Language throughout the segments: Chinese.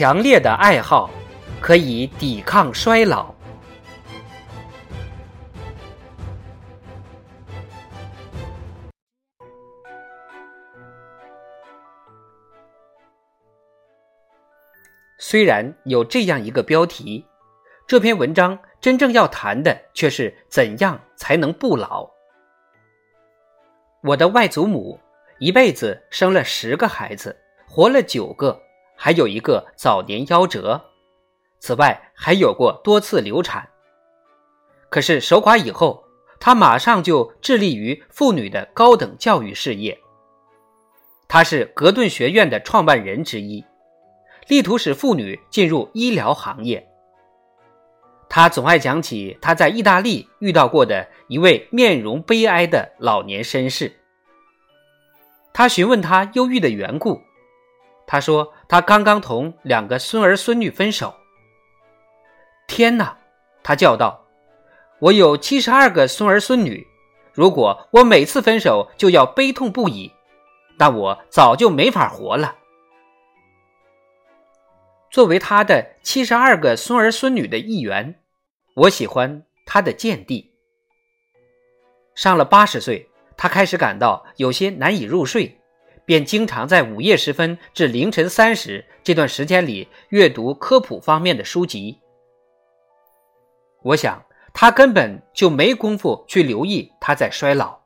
强烈的爱好可以抵抗衰老。虽然有这样一个标题，这篇文章真正要谈的却是怎样才能不老。我的外祖母一辈子生了十个孩子，活了九个。还有一个早年夭折，此外还有过多次流产。可是守寡以后，他马上就致力于妇女的高等教育事业。他是格顿学院的创办人之一，力图使妇女进入医疗行业。他总爱讲起他在意大利遇到过的一位面容悲哀的老年绅士。他询问他忧郁的缘故。他说：“他刚刚同两个孙儿孙女分手。”天哪！他叫道：“我有七十二个孙儿孙女，如果我每次分手就要悲痛不已，那我早就没法活了。”作为他的七十二个孙儿孙女的一员，我喜欢他的见地。上了八十岁，他开始感到有些难以入睡。便经常在午夜时分至凌晨三时这段时间里阅读科普方面的书籍。我想他根本就没工夫去留意他在衰老。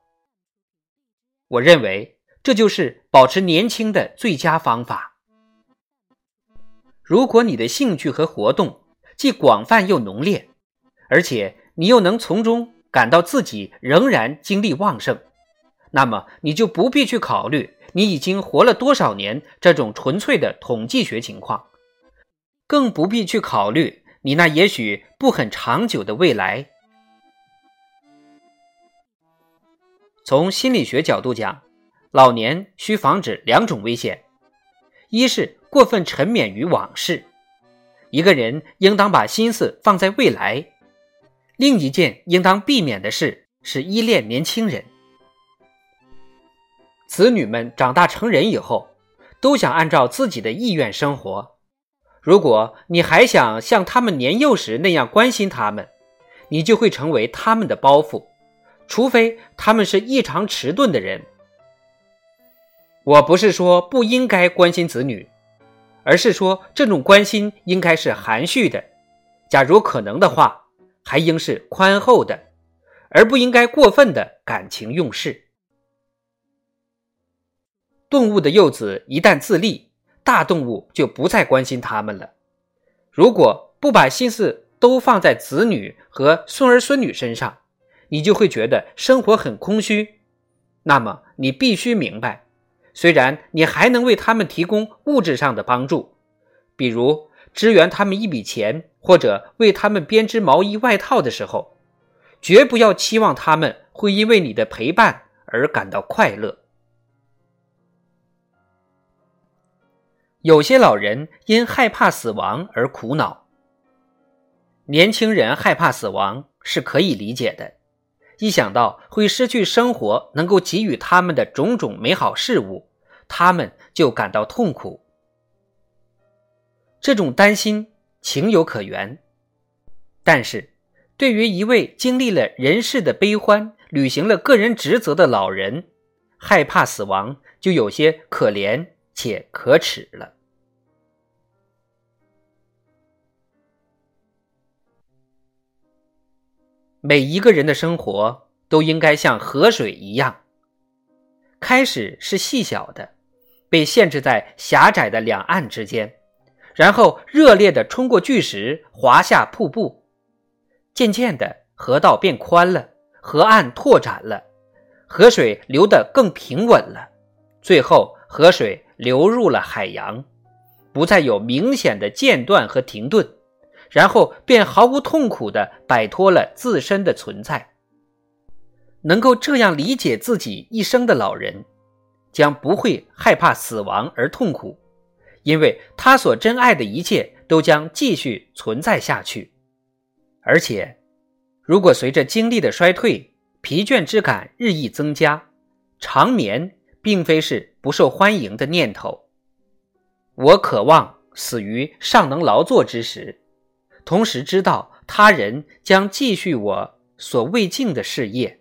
我认为这就是保持年轻的最佳方法。如果你的兴趣和活动既广泛又浓烈，而且你又能从中感到自己仍然精力旺盛，那么你就不必去考虑。你已经活了多少年？这种纯粹的统计学情况，更不必去考虑你那也许不很长久的未来。从心理学角度讲，老年需防止两种危险：一是过分沉湎于往事，一个人应当把心思放在未来；另一件应当避免的事是依恋年轻人。子女们长大成人以后，都想按照自己的意愿生活。如果你还想像他们年幼时那样关心他们，你就会成为他们的包袱。除非他们是异常迟钝的人。我不是说不应该关心子女，而是说这种关心应该是含蓄的。假如可能的话，还应是宽厚的，而不应该过分的感情用事。动物的幼子一旦自立，大动物就不再关心它们了。如果不把心思都放在子女和孙儿孙女身上，你就会觉得生活很空虚。那么你必须明白，虽然你还能为他们提供物质上的帮助，比如支援他们一笔钱或者为他们编织毛衣外套的时候，绝不要期望他们会因为你的陪伴而感到快乐。有些老人因害怕死亡而苦恼。年轻人害怕死亡是可以理解的，一想到会失去生活能够给予他们的种种美好事物，他们就感到痛苦。这种担心情有可原，但是，对于一位经历了人世的悲欢、履行了个人职责的老人，害怕死亡就有些可怜且可耻了。每一个人的生活都应该像河水一样，开始是细小的，被限制在狭窄的两岸之间，然后热烈的冲过巨石，滑下瀑布，渐渐的河道变宽了，河岸拓展了，河水流得更平稳了，最后河水流入了海洋，不再有明显的间断和停顿，然后便毫无痛苦地摆脱了自身的存在。能够这样理解自己一生的老人，将不会害怕死亡而痛苦，因为他所珍爱的一切都将继续存在下去。而且，如果随着精力的衰退，疲倦之感日益增加，长眠并非是不受欢迎的念头。我渴望死于尚能劳作之时，同时知道他人将继续我所未尽的事业。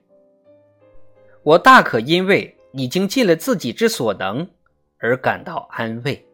我大可因为已经尽了自己之所能而感到安慰。